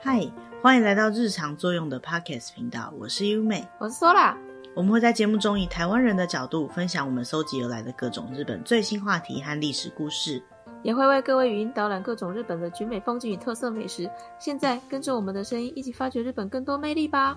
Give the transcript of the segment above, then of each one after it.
嗨，欢迎来到日常作用的 Podcast 频道，我是优美，我是 Sola。我们会在节目中以台湾人的角度分享我们搜集而来的各种日本最新话题和历史故事，也会为各位语音导览各种日本的绝美风景与特色美食。现在跟着我们的声音，一起发掘日本更多魅力吧！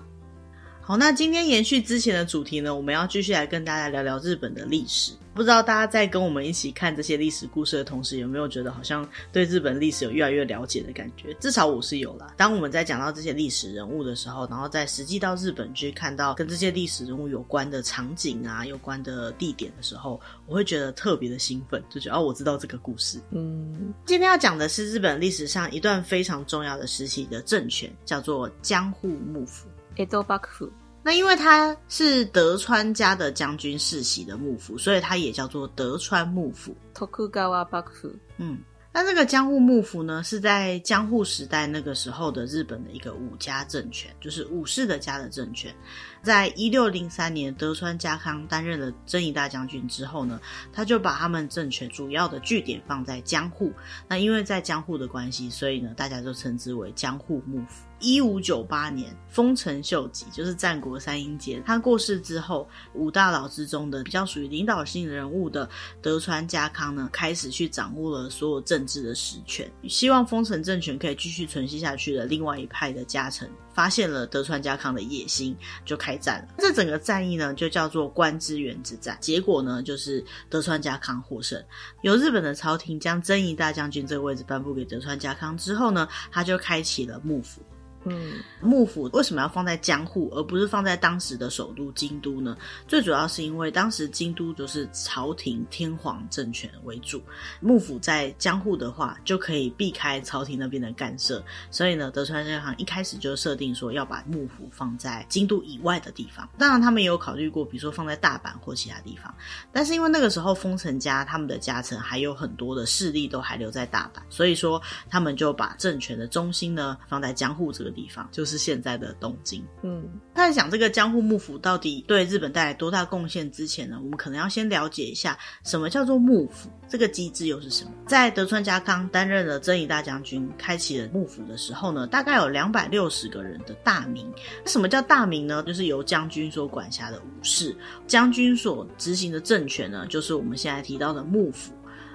好，那今天延续之前的主题呢，我们要继续来跟大家聊聊日本的历史。不知道大家在跟我们一起看这些历史故事的同时，有没有觉得好像对日本历史有越来越了解的感觉？至少我是有啦。当我们在讲到这些历史人物的时候，然后在实际到日本去看到跟这些历史人物有关的场景啊、有关的地点的时候，我会觉得特别的兴奋，就觉得哦，我知道这个故事。嗯，今天要讲的是日本历史上一段非常重要的时期的政权，叫做江户幕府。江戸幕府，那因为他是德川家的将军世袭的幕府，所以他也叫做德川幕府。徳川幕府，嗯，那这个江户幕府呢，是在江户时代那个时候的日本的一个武家政权，就是武士的家的政权。在一六零三年，德川家康担任了征夷大将军之后呢，他就把他们政权主要的据点放在江户。那因为在江户的关系，所以呢，大家就称之为江户幕府。一五九八年，丰臣秀吉就是战国三英杰，他过世之后，五大佬之中的比较属于领导性人物的德川家康呢，开始去掌握了所有政治的实权，希望丰臣政权可以继续存续下去的另外一派的家臣，发现了德川家康的野心，就开战了。这整个战役呢，就叫做关之原之战。结果呢，就是德川家康获胜。由日本的朝廷将征夷大将军这个位置颁布给德川家康之后呢，他就开启了幕府。嗯，幕府为什么要放在江户，而不是放在当时的首都京都呢？最主要是因为当时京都就是朝廷天皇政权为主，幕府在江户的话就可以避开朝廷那边的干涉，所以呢，德川家康一开始就设定说要把幕府放在京都以外的地方。当然，他们也有考虑过，比如说放在大阪或其他地方，但是因为那个时候丰臣家他们的家臣还有很多的势力都还留在大阪，所以说他们就把政权的中心呢放在江户这个地方就是现在的东京。嗯，在讲这个江户幕府到底对日本带来多大贡献之前呢，我们可能要先了解一下什么叫做幕府，这个机制又是什么？在德川家康担任了征夷大将军，开启了幕府的时候呢，大概有两百六十个人的大名。什么叫大名呢？就是由将军所管辖的武士，将军所执行的政权呢，就是我们现在提到的幕府。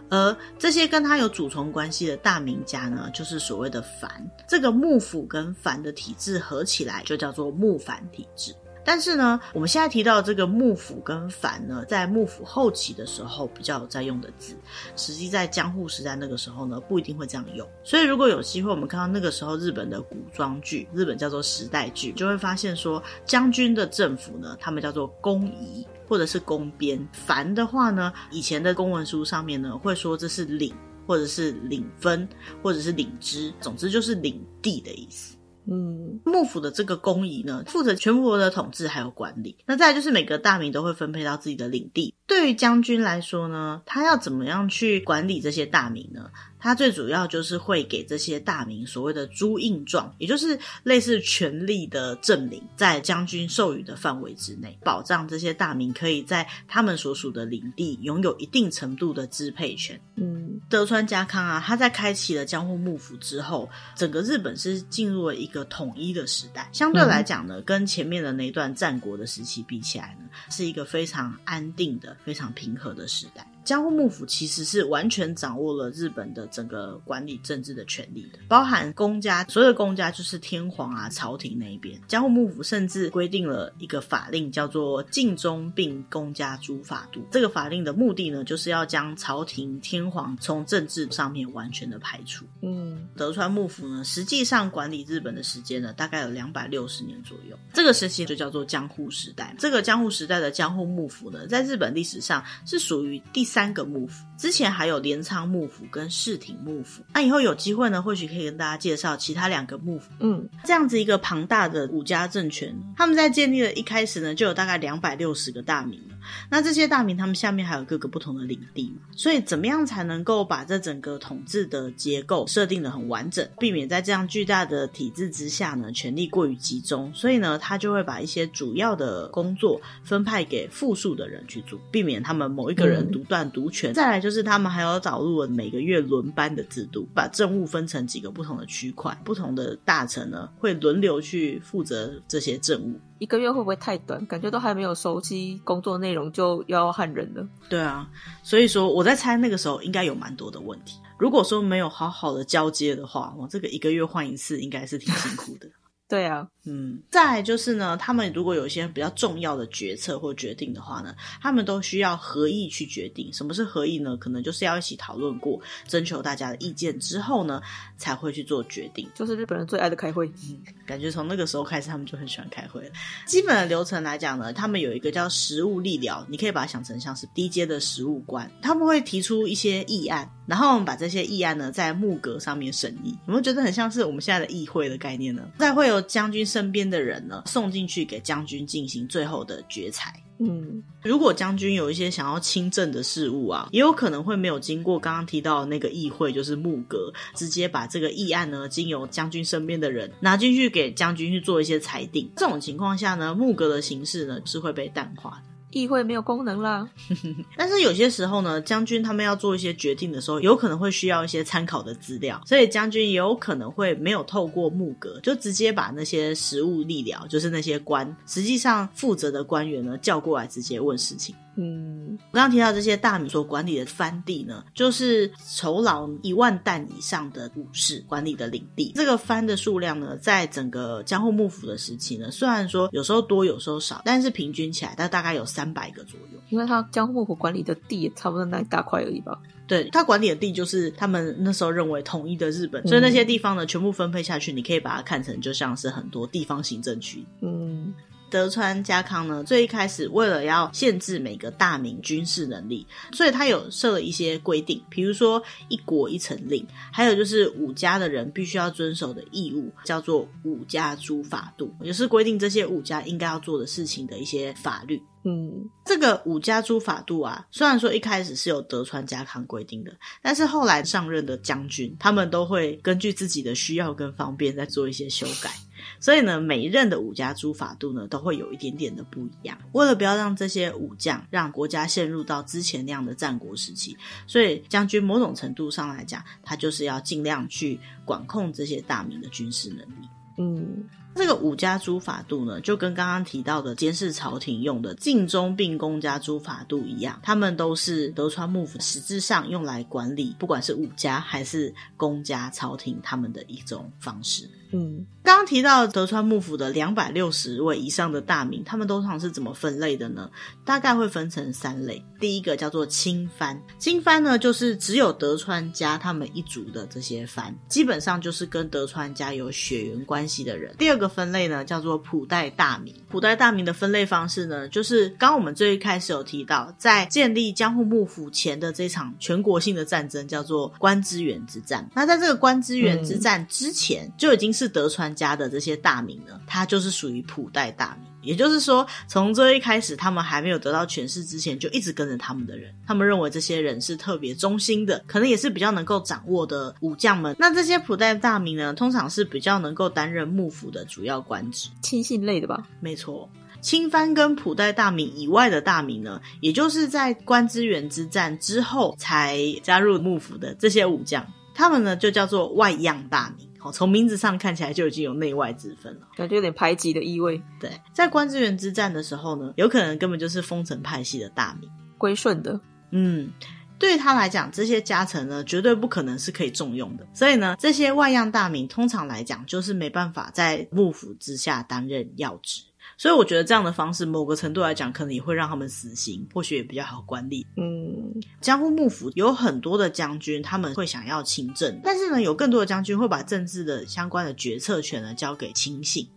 而这些跟他有主从关系的大名家呢，就是所谓的藩。这个幕府跟藩的体制合起来，就叫做幕藩体制。但是呢，我们现在提到这个幕府跟藩呢，在幕府后期的时候比较在用的字，实际在江户时代那个时候呢，不一定会这样用。所以如果有机会，我们看到那个时候日本的古装剧，日本叫做时代剧，就会发现说，将军的政府呢，他们叫做公仪。或者是公编，藩的话呢，以前的公文书上面呢会说这是领，或者是领分，或者是领支，总之就是领地的意思。嗯，幕府的这个公仪呢，负责全国的统治还有管理。那再就是每个大名都会分配到自己的领地。对于将军来说呢，他要怎么样去管理这些大名呢？他最主要就是会给这些大名所谓的朱印状，也就是类似权力的证明，在将军授予的范围之内，保障这些大名可以在他们所属的领地拥有一定程度的支配权。嗯，德川家康啊，他在开启了江户幕府之后，整个日本是进入了一个统一的时代。相对来讲呢，跟前面的那段战国的时期比起来呢，是一个非常安定的、非常平和的时代。江户幕府其实是完全掌握了日本的整个管理政治的权利的，包含公家，所有的公家就是天皇啊、朝廷那一边。江户幕府甚至规定了一个法令，叫做“禁中并公家诸法度”。这个法令的目的呢，就是要将朝廷、天皇从政治上面完全的排除。嗯，德川幕府呢，实际上管理日本的时间呢，大概有两百六十年左右。这个时期就叫做江户时代。这个江户时代的江户幕府呢，在日本历史上是属于第三。三个幕府，之前还有镰仓幕府跟室町幕府。那以后有机会呢，或许可以跟大家介绍其他两个幕府。嗯，这样子一个庞大的武家政权，他们在建立的一开始呢，就有大概两百六十个大名了。那这些大明他们下面还有各个不同的领地嘛，所以怎么样才能够把这整个统治的结构设定的很完整，避免在这样巨大的体制之下呢，权力过于集中？所以呢，他就会把一些主要的工作分派给复数的人去做，避免他们某一个人独断独权。嗯、再来就是他们还有导入了每个月轮班的制度，把政务分成几个不同的区块，不同的大臣呢会轮流去负责这些政务。一个月会不会太短？感觉都还没有熟悉工作内容就要换人了。对啊，所以说我在猜那个时候应该有蛮多的问题。如果说没有好好的交接的话，我这个一个月换一次应该是挺辛苦的。对啊，嗯，再来就是呢，他们如果有一些比较重要的决策或决定的话呢，他们都需要合议去决定。什么是合议呢？可能就是要一起讨论过，征求大家的意见之后呢，才会去做决定。就是日本人最爱的开会，嗯，感觉从那个时候开始，他们就很喜欢开会了。基本的流程来讲呢，他们有一个叫实务力聊，你可以把它想成像是低阶的实务官，他们会提出一些议案，然后我们把这些议案呢在木格上面审议。有没有觉得很像是我们现在的议会的概念呢？再会有。将军身边的人呢，送进去给将军进行最后的决裁。嗯，如果将军有一些想要亲政的事务啊，也有可能会没有经过刚刚提到的那个议会，就是幕阁，直接把这个议案呢，经由将军身边的人拿进去给将军去做一些裁定。这种情况下呢，幕阁的形式呢是会被淡化的。议会没有功能了，但是有些时候呢，将军他们要做一些决定的时候，有可能会需要一些参考的资料，所以将军也有可能会没有透过木格，就直接把那些实务吏僚，就是那些官，实际上负责的官员呢叫过来，直接问事情。嗯，我刚刚提到这些大米所管理的藩地呢，就是酬劳一万担以上的武士管理的领地。这个藩的数量呢，在整个江户幕府的时期呢，虽然说有时候多，有时候少，但是平均起来，它大概有三百个左右。因为他江户幕府管理的地也差不多那一大块而已吧？对，他管理的地就是他们那时候认为统一的日本，嗯、所以那些地方呢，全部分配下去，你可以把它看成就像是很多地方行政区。嗯。德川家康呢，最一开始为了要限制每个大名军事能力，所以他有设了一些规定，比如说一国一城令，还有就是武家的人必须要遵守的义务，叫做武家诸法度，也是规定这些武家应该要做的事情的一些法律。嗯，这个武家诸法度啊，虽然说一开始是有德川家康规定的，但是后来上任的将军，他们都会根据自己的需要跟方便再做一些修改。所以呢，每一任的武家诸法度呢，都会有一点点的不一样。为了不要让这些武将让国家陷入到之前那样的战国时期，所以将军某种程度上来讲，他就是要尽量去管控这些大明的军事能力。嗯。这个武家诸法度呢，就跟刚刚提到的监视朝廷用的尽忠并公家诸法度一样，他们都是德川幕府实质上用来管理，不管是武家还是公家朝廷，他们的一种方式。嗯，刚刚提到德川幕府的两百六十位以上的大名，他们通常是怎么分类的呢？大概会分成三类。第一个叫做亲藩，亲藩呢就是只有德川家他们一族的这些藩，基本上就是跟德川家有血缘关系的人。第二个分类呢叫做普代大名，普代大名的分类方式呢，就是刚刚我们最一开始有提到，在建立江户幕府前的这场全国性的战争叫做关知源之战。那在这个关知源之战之前，嗯、就已经是德川家的这些大名呢，他就是属于普代大名，也就是说，从最一开始他们还没有得到权势之前，就一直跟着他们的人，他们认为这些人是特别忠心的，可能也是比较能够掌握的武将们。那这些普代大名呢，通常是比较能够担任幕府的主要官职，亲信类的吧？没错，亲藩跟普代大名以外的大名呢，也就是在关之源之战之后才加入幕府的这些武将，他们呢就叫做外样大名。从名字上看起来就已经有内外之分了，感觉有点排挤的意味。对，在关之元之战的时候呢，有可能根本就是丰臣派系的大名，归顺的。嗯，对他来讲，这些家臣呢，绝对不可能是可以重用的。所以呢，这些外样大名通常来讲，就是没办法在幕府之下担任要职。所以我觉得这样的方式，某个程度来讲，可能也会让他们死刑，或许也比较好管理。嗯，江户幕府有很多的将军，他们会想要亲政，但是呢，有更多的将军会把政治的相关的决策权呢交给亲信。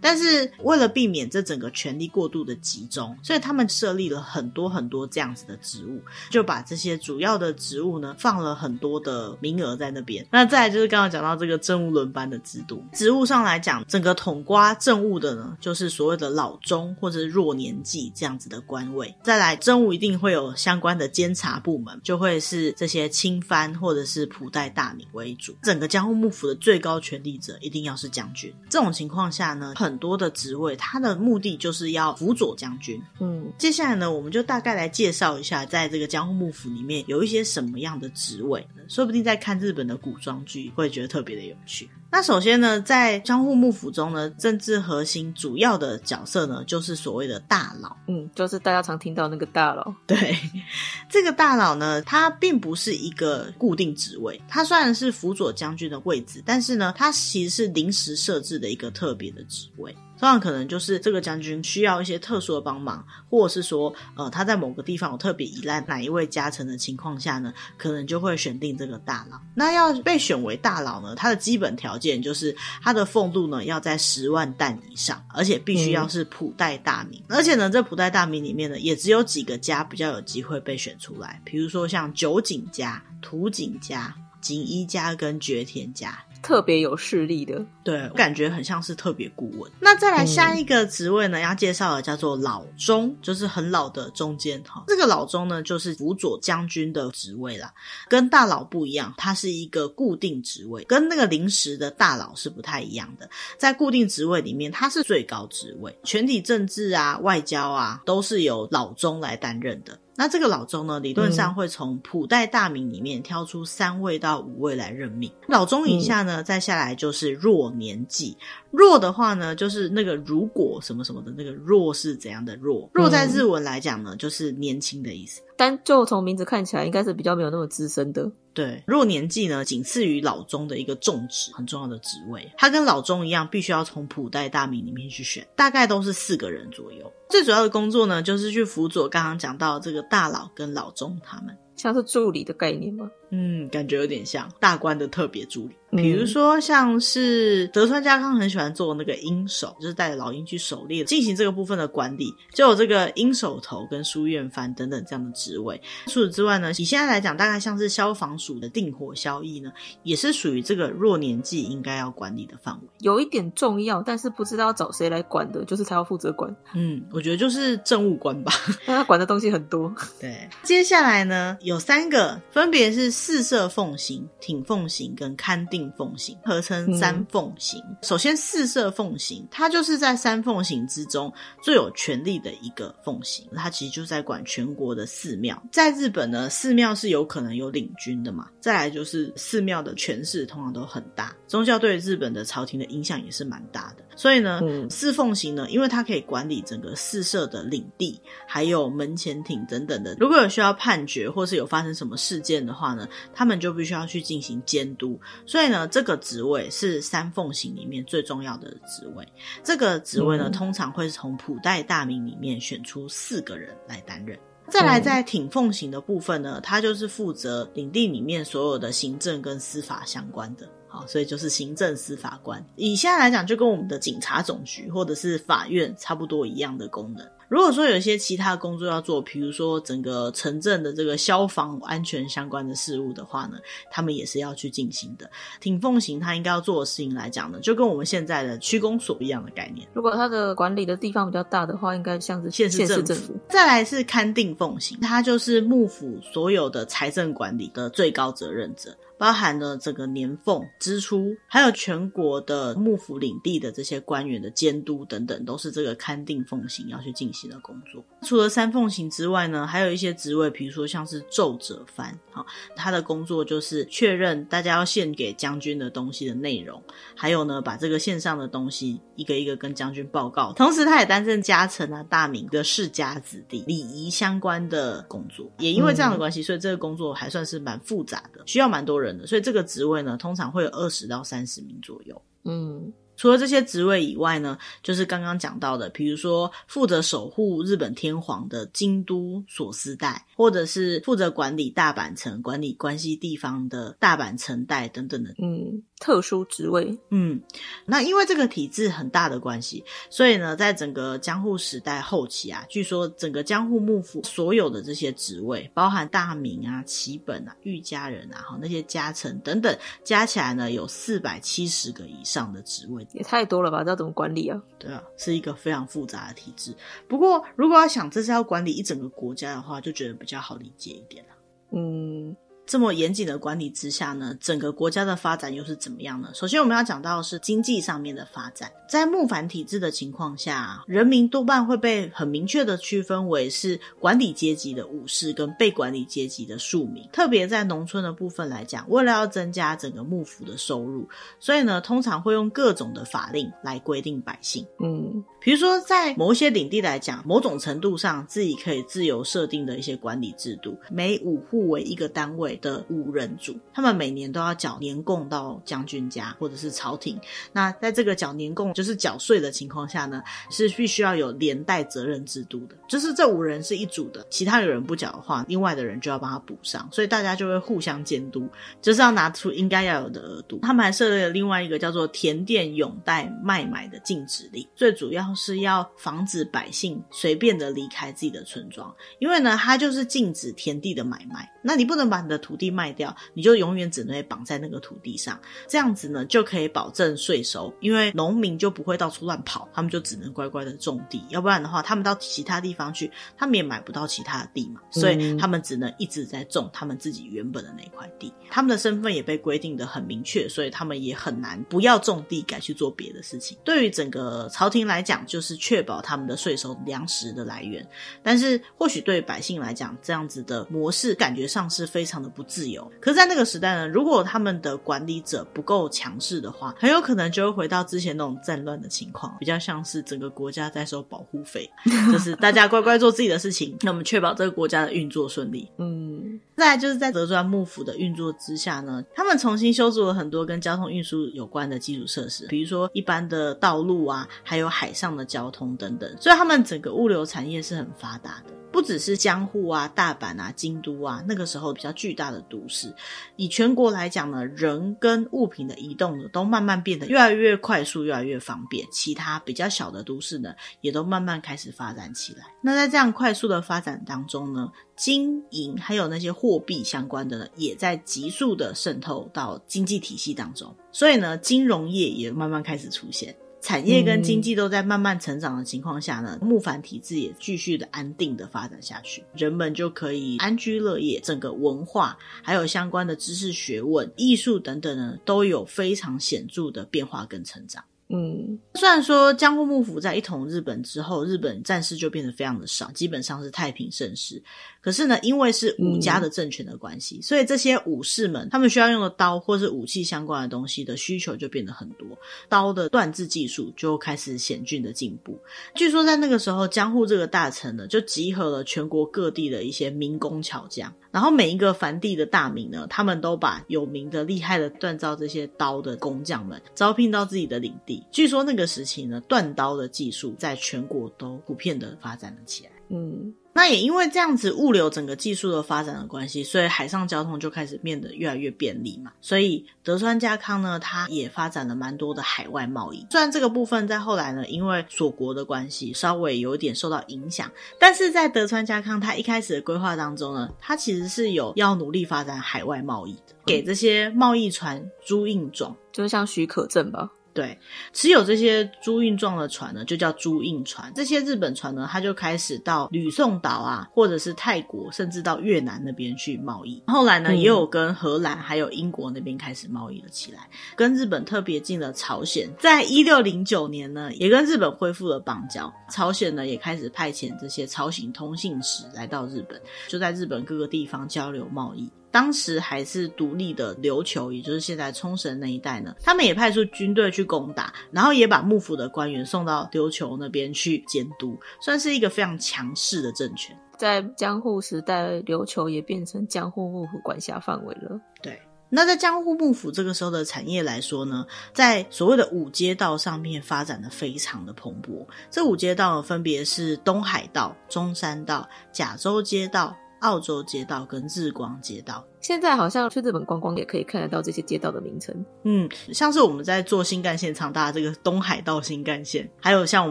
但是为了避免这整个权力过度的集中，所以他们设立了很多很多这样子的职务，就把这些主要的职务呢放了很多的名额在那边。那再来就是刚刚讲到这个政务轮班的制度，职务上来讲，整个统瓜政务的呢，就是所谓的老中或者是弱年纪这样子的官位。再来政务一定会有相关的监察部门，就会是这些亲藩或者是普代大名为主。整个江户幕府的最高权力者一定要是将军。这种情况下呢，很多的职位，他的目的就是要辅佐将军。嗯，接下来呢，我们就大概来介绍一下，在这个江户幕府里面有一些什么样的职位，说不定在看日本的古装剧会觉得特别的有趣。那首先呢，在江户幕府中呢，政治核心主要的角色呢，就是所谓的大佬。嗯，就是大家常听到那个大佬。对，这个大佬呢，他并不是一个固定职位，他虽然是辅佐将军的位置，但是呢，他其实是临时设置的一个特别的职位。通常可能就是这个将军需要一些特殊的帮忙，或者是说，呃，他在某个地方有特别依赖哪一位家臣的情况下呢，可能就会选定这个大佬。那要被选为大佬呢，他的基本条件就是他的俸禄呢要在十万担以上，而且必须要是普代大名。嗯、而且呢，这普代大名里面呢，也只有几个家比较有机会被选出来，比如说像酒井家、土井家、锦衣家跟绝田家。特别有势力的，对，我感觉很像是特别顾问。那再来下一个职位呢，要介绍的叫做老中，就是很老的中间哈。这个老中呢，就是辅佐将军的职位啦，跟大佬不一样，它是一个固定职位，跟那个临时的大佬是不太一样的。在固定职位里面，它是最高职位，全体政治啊、外交啊，都是由老中来担任的。那这个老中呢，理论上会从普代大名里面挑出三位到五位来任命。老中以下呢，再下来就是若年纪。弱的话呢，就是那个如果什么什么的那个弱是怎样的弱？弱在日文来讲呢，就是年轻的意思。但就从名字看起来，应该是比较没有那么资深的。对，弱年纪呢，仅次于老中的一个重职，很重要的职位。他跟老中一样，必须要从普代大名里面去选，大概都是四个人左右。最主要的工作呢，就是去辅佐刚刚讲到这个大佬跟老中他们。像是助理的概念吗？嗯，感觉有点像大官的特别助理。比如说，像是德川家康很喜欢做那个鹰手，就是带着老鹰去狩猎，进行这个部分的管理，就有这个鹰手头跟书院番等等这样的职位。除此之外呢，以现在来讲，大概像是消防署的定火消役呢，也是属于这个弱年纪应该要管理的范围。有一点重要，但是不知道找谁来管的，就是他要负责管。嗯，我觉得就是政务官吧，但他管的东西很多。对，接下来呢，有三个，分别是四摄奉行、挺奉行跟勘定奉行，合称三奉行。嗯、首先，四摄奉行，它就是在三奉行之中最有权力的一个奉行，它其实就在管全国的寺庙。在日本呢，寺庙是有可能有领军的嘛。再来就是寺庙的权势通常都很大，宗教对日本的朝廷的影响也是蛮大的。所以呢，嗯、四奉行呢，因为它可以管理整个四社的领地，还有门前町等等的。如果有需要判决或是有发生什么事件的话呢，他们就必须要去进行监督。所以呢，这个职位是三奉行里面最重要的职位。这个职位呢，嗯、通常会从普代大名里面选出四个人来担任。再来，在挺奉行的部分呢，他就是负责领地里面所有的行政跟司法相关的。好，所以就是行政司法官。以现在来讲，就跟我们的警察总局或者是法院差不多一样的功能。如果说有一些其他工作要做，比如说整个城镇的这个消防安全相关的事务的话呢，他们也是要去进行的。挺奉行他应该要做的事情来讲呢，就跟我们现在的区公所一样的概念。如果他的管理的地方比较大的话，应该像是县市政府。再来是勘定奉行，他就是幕府所有的财政管理的最高责任者。包含了整个年俸支出，还有全国的幕府领地的这些官员的监督等等，都是这个勘定奉行要去进行的工作。除了三奉行之外呢，还有一些职位，比如说像是奏折番，好，他的工作就是确认大家要献给将军的东西的内容，还有呢，把这个献上的东西一个一个跟将军报告。同时，他也担任家臣啊、大名的世家子弟礼仪相关的工作。也因为这样的关系，所以这个工作还算是蛮复杂的，需要蛮多人。所以这个职位呢，通常会有二十到三十名左右。嗯。除了这些职位以外呢，就是刚刚讲到的，比如说负责守护日本天皇的京都所司代，或者是负责管理大阪城、管理关西地方的大阪城代等等的，嗯，特殊职位。嗯，那因为这个体制很大的关系，所以呢，在整个江户时代后期啊，据说整个江户幕府所有的这些职位，包含大名啊、旗本啊、御家人啊、哈那些家臣等等，加起来呢有四百七十个以上的职位，也太多了吧？这要怎么管理啊？对啊，是一个非常复杂的体制。不过，如果要想这是要管理一整个国家的话，就觉得比较好理解一点了。嗯。这么严谨的管理之下呢，整个国家的发展又是怎么样呢？首先我们要讲到的是经济上面的发展。在幕藩体制的情况下，人民多半会被很明确的区分为是管理阶级的武士跟被管理阶级的庶民。特别在农村的部分来讲，为了要增加整个幕府的收入，所以呢，通常会用各种的法令来规定百姓。嗯，比如说在某一些领地来讲，某种程度上自己可以自由设定的一些管理制度，每五户为一个单位。的五人组，他们每年都要缴年贡到将军家或者是朝廷。那在这个缴年贡就是缴税的情况下呢，是必须要有连带责任制度的。就是这五人是一组的，其他有人不缴的话，另外的人就要帮他补上，所以大家就会互相监督，就是要拿出应该要有的额度。他们还设立了另外一个叫做田佃永代卖买的禁止令，最主要是要防止百姓随便的离开自己的村庄，因为呢，它就是禁止田地的买卖。那你不能把你的土地卖掉，你就永远只能绑在那个土地上，这样子呢就可以保证税收，因为农民就不会到处乱跑，他们就只能乖乖的种地，要不然的话，他们到其他地方去，他们也买不到其他的地嘛，所以他们只能一直在种他们自己原本的那块地，他们的身份也被规定的很明确，所以他们也很难不要种地改去做别的事情。对于整个朝廷来讲，就是确保他们的税收粮食的来源，但是或许对于百姓来讲，这样子的模式感觉上是非常的不自由。可是，在那个时代呢，如果他们的管理者不够强势的话，很有可能就会回到之前那种战乱的情况，比较像是整个国家在收保护费，就是大家乖乖做自己的事情，那我们确保这个国家的运作顺利。嗯，再来就是在德川幕府的运作之下呢，他们重新修筑了很多跟交通运输有关的基础设施，比如说一般的道路啊，还有海上的交通等等，所以他们整个物流产业是很发达的。不只是江户啊、大阪啊、京都啊，那个时候比较巨大的都市，以全国来讲呢，人跟物品的移动呢，都慢慢变得越来越快速、越来越方便。其他比较小的都市呢，也都慢慢开始发展起来。那在这样快速的发展当中呢，金银还有那些货币相关的呢，也在急速的渗透到经济体系当中。所以呢，金融业也慢慢开始出现。产业跟经济都在慢慢成长的情况下呢，幕藩体制也继续的安定的发展下去，人们就可以安居乐业，整个文化还有相关的知识、学问、艺术等等呢，都有非常显著的变化跟成长。嗯，虽然说江户幕府在一统日本之后，日本战事就变得非常的少，基本上是太平盛世。可是呢，因为是武家的政权的关系，嗯、所以这些武士们他们需要用的刀或是武器相关的东西的需求就变得很多，刀的锻制技术就开始显著的进步。据说在那个时候，江户这个大臣呢，就集合了全国各地的一些民工巧匠。然后每一个藩地的大名呢，他们都把有名的厉害的锻造这些刀的工匠们招聘到自己的领地。据说那个时期呢，锻刀的技术在全国都普遍的发展了起来。嗯。那也因为这样子物流整个技术的发展的关系，所以海上交通就开始变得越来越便利嘛。所以德川家康呢，他也发展了蛮多的海外贸易。虽然这个部分在后来呢，因为锁国的关系，稍微有一点受到影响，但是在德川家康他一开始的规划当中呢，他其实是有要努力发展海外贸易的，给这些贸易船租印状，就是像许可证吧。对，持有这些朱印状的船呢，就叫朱印船。这些日本船呢，它就开始到吕宋岛啊，或者是泰国，甚至到越南那边去贸易。后来呢，也有跟荷兰还有英国那边开始贸易了起来。跟日本特别近的朝鲜，在一六零九年呢，也跟日本恢复了邦交。朝鲜呢，也开始派遣这些朝鲜通信使来到日本，就在日本各个地方交流贸易。当时还是独立的琉球，也就是现在冲绳那一带呢，他们也派出军队去攻打，然后也把幕府的官员送到琉球那边去监督，算是一个非常强势的政权。在江户时代，琉球也变成江户幕府管辖范围了。对，那在江户幕府这个时候的产业来说呢，在所谓的五街道上面发展的非常的蓬勃。这五街道分别是东海道、中山道、甲州街道。澳洲街道跟日光街道。现在好像去日本观光也可以看得到这些街道的名称。嗯，像是我们在做新干线长大的这个东海道新干线，还有像我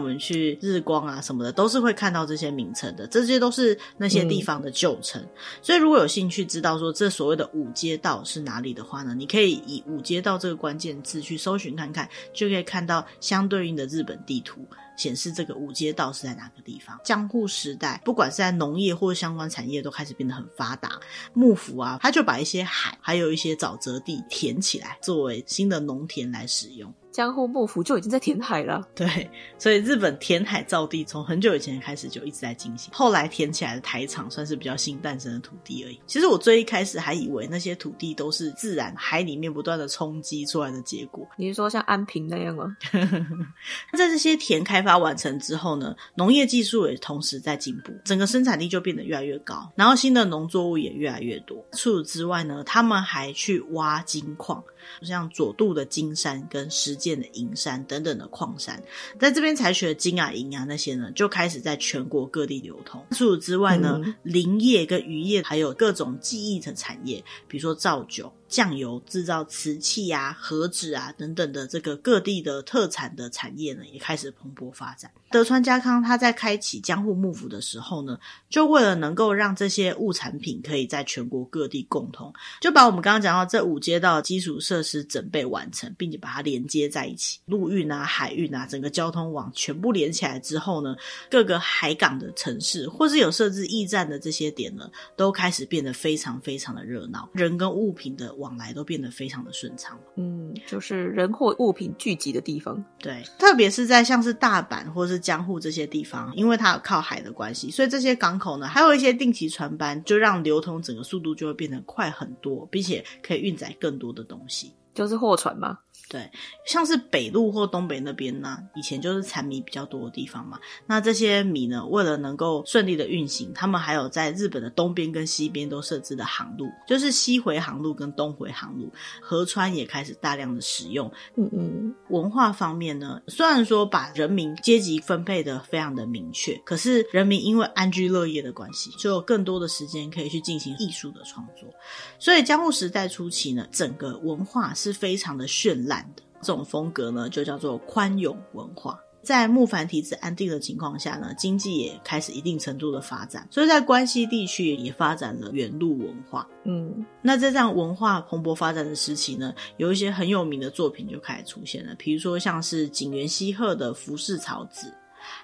们去日光啊什么的，都是会看到这些名称的。这些都是那些地方的旧城。嗯。所以如果有兴趣知道说这所谓的五街道是哪里的话呢，你可以以五街道这个关键字去搜寻看看，就可以看到相对应的日本地图。显示这个五街道是在哪个地方？江户时代，不管是在农业或相关产业，都开始变得很发达。幕府啊，他就把一些海，还有一些沼泽地填起来，作为新的农田来使用。江户幕府就已经在填海了，对，所以日本填海造地从很久以前开始就一直在进行。后来填起来的台场算是比较新诞生的土地而已。其实我最一开始还以为那些土地都是自然海里面不断的冲击出来的结果。你是说像安平那样吗？在 这些田开发完成之后呢，农业技术也同时在进步，整个生产力就变得越来越高，然后新的农作物也越来越多。除此之外呢，他们还去挖金矿。像佐渡的金山跟石见的银山等等的矿山，在这边采取的金啊、银啊那些呢，就开始在全国各地流通。除此之外呢，嗯、林业跟渔业，还有各种技艺的产业，比如说造酒。酱油制造、瓷器啊、和纸啊等等的这个各地的特产的产业呢，也开始蓬勃发展。德川家康他在开启江户幕府的时候呢，就为了能够让这些物产品可以在全国各地共通，就把我们刚刚讲到这五街道基础设施整备完成，并且把它连接在一起，陆运啊、海运啊，整个交通网全部连起来之后呢，各个海港的城市或是有设置驿站的这些点呢，都开始变得非常非常的热闹，人跟物品的。往来都变得非常的顺畅，嗯，就是人或物品聚集的地方。对，特别是在像是大阪或是江户这些地方，因为它有靠海的关系，所以这些港口呢，还有一些定期船班，就让流通整个速度就会变得快很多，并且可以运载更多的东西。就是货船吗？对，像是北路或东北那边呢，以前就是产米比较多的地方嘛。那这些米呢，为了能够顺利的运行，他们还有在日本的东边跟西边都设置的航路，就是西回航路跟东回航路。河川也开始大量的使用。嗯嗯。文化方面呢，虽然说把人民阶级分配的非常的明确，可是人民因为安居乐业的关系，就有更多的时间可以去进行艺术的创作。所以江户时代初期呢，整个文化是非常的绚烂。这种风格呢，就叫做宽永文化。在幕藩体制安定的情况下呢，经济也开始一定程度的发展，所以在关西地区也发展了原路文化。嗯，那在这样文化蓬勃发展的时期呢，有一些很有名的作品就开始出现了，比如说像是井原西鹤的《浮世草子》。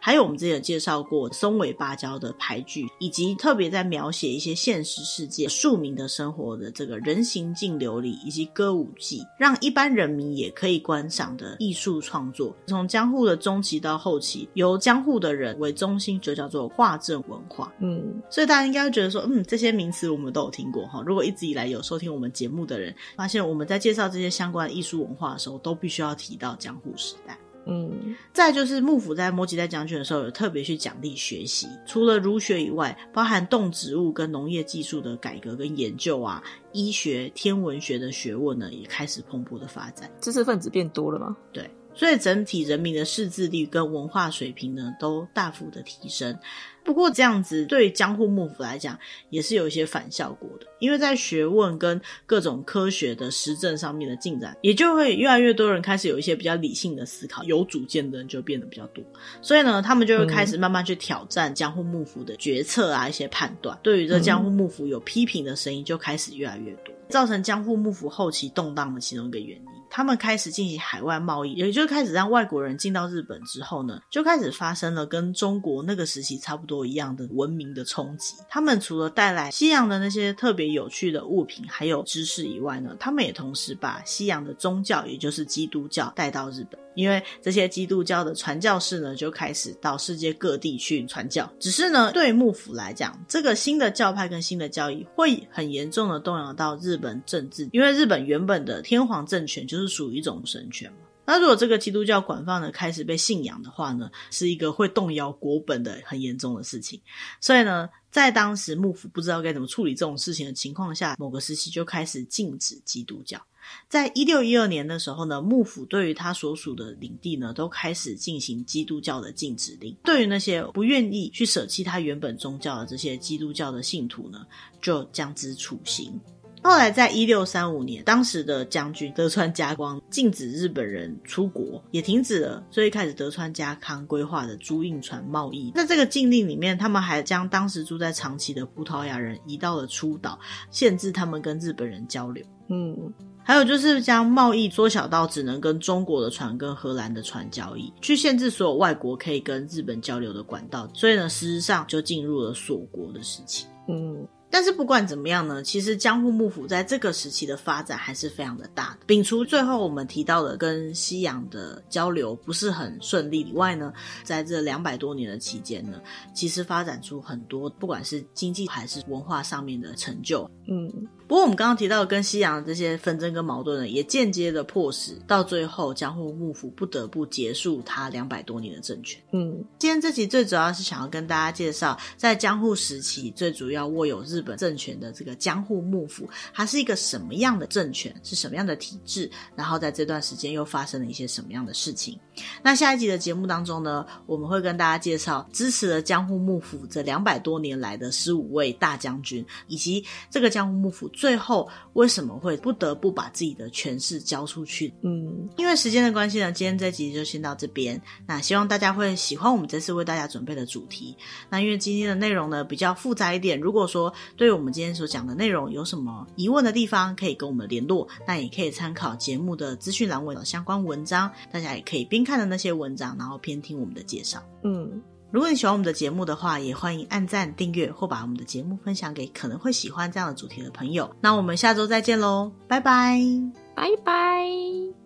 还有我们之前有介绍过松尾芭蕉的俳句，以及特别在描写一些现实世界庶民的生活的这个人形净琉璃以及歌舞伎，让一般人民也可以观赏的艺术创作。从江户的中期到后期，由江户的人为中心，就叫做画政文化。嗯，所以大家应该会觉得说，嗯，这些名词我们都有听过哈。如果一直以来有收听我们节目的人，发现我们在介绍这些相关的艺术文化的时候，都必须要提到江户时代。嗯，再就是幕府在摸吉代将军的时候，有特别去奖励学习，除了儒学以外，包含动植物跟农业技术的改革跟研究啊，医学、天文学的学问呢，也开始蓬勃的发展，知识分子变多了吗？对。所以整体人民的识字率跟文化水平呢，都大幅的提升。不过这样子对江户幕府来讲，也是有一些反效果的。因为在学问跟各种科学的实证上面的进展，也就会越来越多人开始有一些比较理性的思考，有主见的人就变得比较多。所以呢，他们就会开始慢慢去挑战江户幕府的决策啊，一些判断。对于这江户幕府有批评的声音，就开始越来越多，造成江户幕府后期动荡的其中一个原因。他们开始进行海外贸易，也就开始让外国人进到日本之后呢，就开始发生了跟中国那个时期差不多一样的文明的冲击。他们除了带来西洋的那些特别有趣的物品，还有知识以外呢，他们也同时把西洋的宗教，也就是基督教带到日本。因为这些基督教的传教士呢，就开始到世界各地去传教。只是呢，对幕府来讲，这个新的教派跟新的教义会很严重的动摇到日本政治，因为日本原本的天皇政权就是属于一种神权嘛。那如果这个基督教广泛的开始被信仰的话呢，是一个会动摇国本的很严重的事情。所以呢，在当时幕府不知道该怎么处理这种事情的情况下，某个时期就开始禁止基督教。在一六一二年的时候呢，幕府对于他所属的领地呢，都开始进行基督教的禁止令。对于那些不愿意去舍弃他原本宗教的这些基督教的信徒呢，就将之处刑。后来，在一六三五年，当时的将军德川家光禁止日本人出国，也停止了最开始德川家康规划的租运船贸易。在这个禁令里面，他们还将当时住在长崎的葡萄牙人移到了出岛，限制他们跟日本人交流。嗯，还有就是将贸易缩小到只能跟中国的船跟荷兰的船交易，去限制所有外国可以跟日本交流的管道。所以呢，事实上就进入了锁国的时期。嗯。但是不管怎么样呢，其实江户幕府在这个时期的发展还是非常的大的。摒除最后我们提到的跟西洋的交流不是很顺利以外呢，在这两百多年的期间呢，其实发展出很多不管是经济还是文化上面的成就。嗯。不过我们刚刚提到的跟西洋的这些纷争跟矛盾呢，也间接的迫使到最后江户幕府不得不结束他两百多年的政权。嗯，今天这集最主要是想要跟大家介绍，在江户时期最主要握有日本政权的这个江户幕府，它是一个什么样的政权，是什么样的体制，然后在这段时间又发生了一些什么样的事情。那下一集的节目当中呢，我们会跟大家介绍支持了江户幕府这两百多年来的十五位大将军，以及这个江户幕府。最后为什么会不得不把自己的权势交出去？嗯，因为时间的关系呢，今天这集就先到这边。那希望大家会喜欢我们这次为大家准备的主题。那因为今天的内容呢比较复杂一点，如果说对于我们今天所讲的内容有什么疑问的地方，可以跟我们联络。那也可以参考节目的资讯栏位的相关文章，大家也可以边看的那些文章，然后边听我们的介绍。嗯。如果你喜欢我们的节目的话，也欢迎按赞、订阅或把我们的节目分享给可能会喜欢这样的主题的朋友。那我们下周再见喽，拜拜，拜拜。